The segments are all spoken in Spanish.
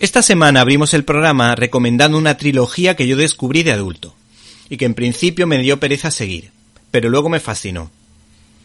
Esta semana abrimos el programa recomendando una trilogía que yo descubrí de adulto y que en principio me dio pereza seguir, pero luego me fascinó.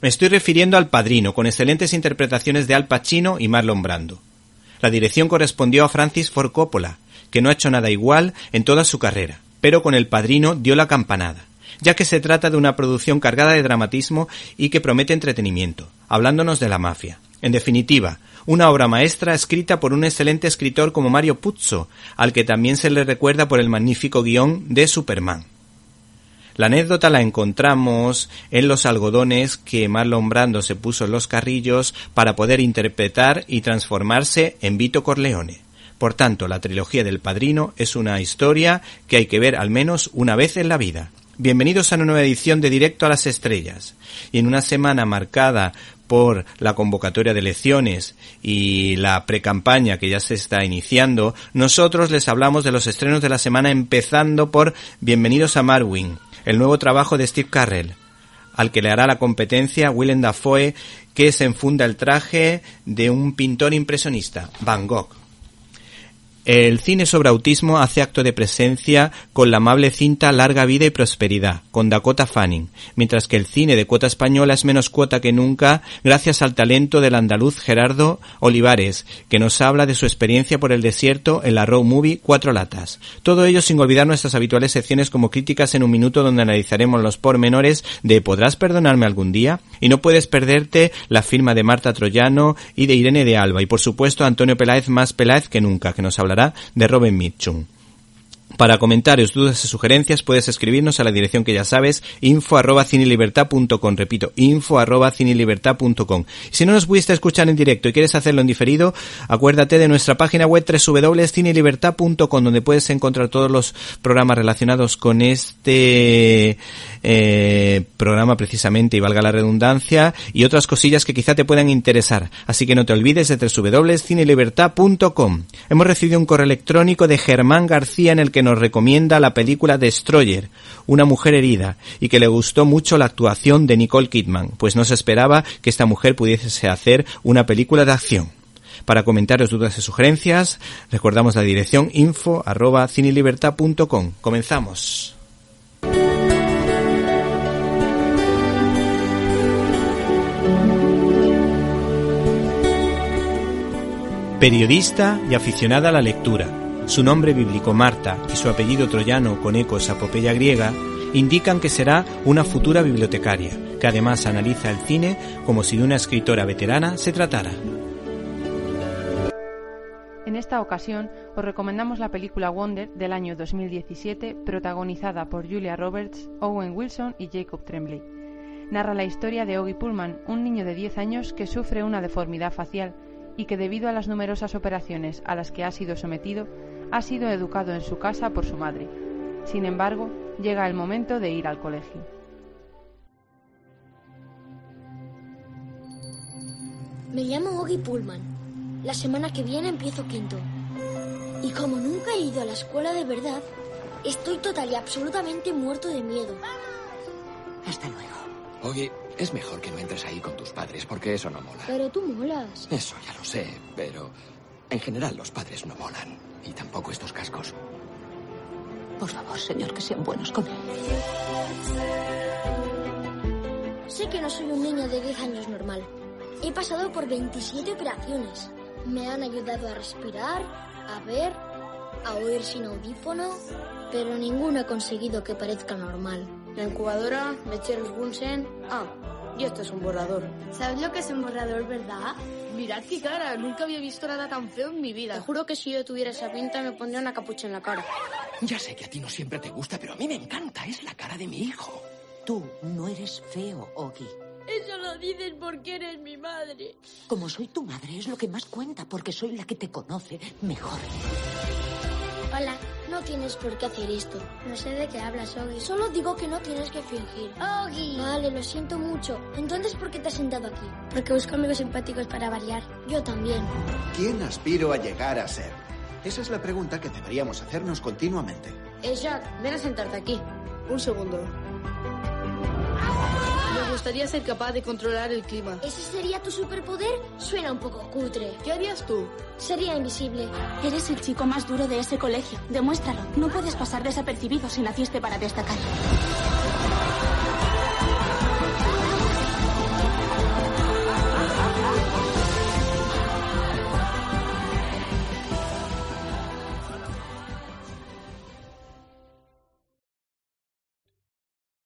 Me estoy refiriendo al Padrino, con excelentes interpretaciones de Al Pacino y Marlon Brando. La dirección correspondió a Francis Ford Coppola, que no ha hecho nada igual en toda su carrera, pero con El Padrino dio la campanada, ya que se trata de una producción cargada de dramatismo y que promete entretenimiento, hablándonos de la mafia. En definitiva, una obra maestra escrita por un excelente escritor como Mario Puzo, al que también se le recuerda por el magnífico guion de Superman. La anécdota la encontramos en los algodones que Marlon Brando se puso en los carrillos para poder interpretar y transformarse en Vito Corleone. Por tanto, la trilogía del Padrino es una historia que hay que ver al menos una vez en la vida. Bienvenidos a una nueva edición de Directo a las Estrellas. Y en una semana marcada por la convocatoria de elecciones y la precampaña que ya se está iniciando, nosotros les hablamos de los estrenos de la semana empezando por Bienvenidos a Marwin, el nuevo trabajo de Steve Carrell, al que le hará la competencia Willem Dafoe, que se enfunda el traje de un pintor impresionista, Van Gogh. El cine sobre autismo hace acto de presencia con la amable cinta Larga Vida y Prosperidad, con Dakota Fanning, mientras que el cine de cuota española es menos cuota que nunca gracias al talento del andaluz Gerardo Olivares, que nos habla de su experiencia por el desierto en la Road Movie Cuatro Latas. Todo ello sin olvidar nuestras habituales secciones como críticas en un minuto donde analizaremos los pormenores de ¿Podrás perdonarme algún día? Y no puedes perderte la firma de Marta Troyano y de Irene de Alba, y por supuesto Antonio Peláez más Peláez que nunca, que nos de Robin Mitchum. Para comentarios, dudas y sugerencias puedes escribirnos a la dirección que ya sabes, info arroba cinelibertad.com, repito, info arroba. Si no nos pudiste escuchar en directo y quieres hacerlo en diferido, acuérdate de nuestra página web www.cinelibertad.com donde puedes encontrar todos los programas relacionados con este eh, programa precisamente y valga la redundancia y otras cosillas que quizá te puedan interesar. Así que no te olvides de www.cinelibertad.com. Hemos recibido un correo electrónico de Germán García en el que nos recomienda la película Destroyer, una mujer herida, y que le gustó mucho la actuación de Nicole Kidman, pues no se esperaba que esta mujer pudiese hacer una película de acción. Para comentarios, dudas y sugerencias, recordamos la dirección info arroba cinelibertad.com. Comenzamos. Periodista y aficionada a la lectura, su nombre bíblico Marta y su apellido troyano con ecos a epopeya griega indican que será una futura bibliotecaria, que además analiza el cine como si de una escritora veterana se tratara. En esta ocasión os recomendamos la película Wonder del año 2017, protagonizada por Julia Roberts, Owen Wilson y Jacob Tremblay. Narra la historia de Oggy Pullman, un niño de 10 años que sufre una deformidad facial y que debido a las numerosas operaciones a las que ha sido sometido, ha sido educado en su casa por su madre. Sin embargo, llega el momento de ir al colegio. Me llamo Oggy Pullman. La semana que viene empiezo quinto. Y como nunca he ido a la escuela de verdad, estoy total y absolutamente muerto de miedo. Hasta luego. Oye, es mejor que no entres ahí con tus padres, porque eso no mola. Pero tú molas. Eso ya lo sé, pero en general los padres no molan. Y tampoco estos cascos. Por favor, señor, que sean buenos con él. Sé que no soy un niño de 10 años normal. He pasado por 27 operaciones. Me han ayudado a respirar, a ver, a oír sin audífono, pero ninguno ha conseguido que parezca normal. La incubadora, mecheros Bunsen. Ah, y esto es un borrador. ¿Sabes lo que es un borrador, verdad? Mirad qué cara, nunca había visto nada tan feo en mi vida. Te juro que si yo tuviera esa pinta me pondría una capucha en la cara. Ya sé que a ti no siempre te gusta, pero a mí me encanta. Es la cara de mi hijo. Tú no eres feo, Ogi. Eso lo dices porque eres mi madre. Como soy tu madre es lo que más cuenta porque soy la que te conoce mejor. Hola, no tienes por qué hacer esto. No sé de qué hablas, Ogi. Solo digo que no tienes que fingir. Ogi. Vale, lo siento mucho. Entonces, ¿por qué te has sentado aquí? Porque busco amigos simpáticos para variar. Yo también. ¿Quién aspiro a llegar a ser? Esa es la pregunta que deberíamos hacernos continuamente. Eh, Jack, ven a sentarte aquí. Un segundo. Me gustaría ser capaz de controlar el clima. ¿Ese sería tu superpoder? Suena un poco cutre. ¿Qué harías tú? Sería invisible. Eres el chico más duro de ese colegio. Demuéstralo. No puedes pasar desapercibido si naciste para destacar.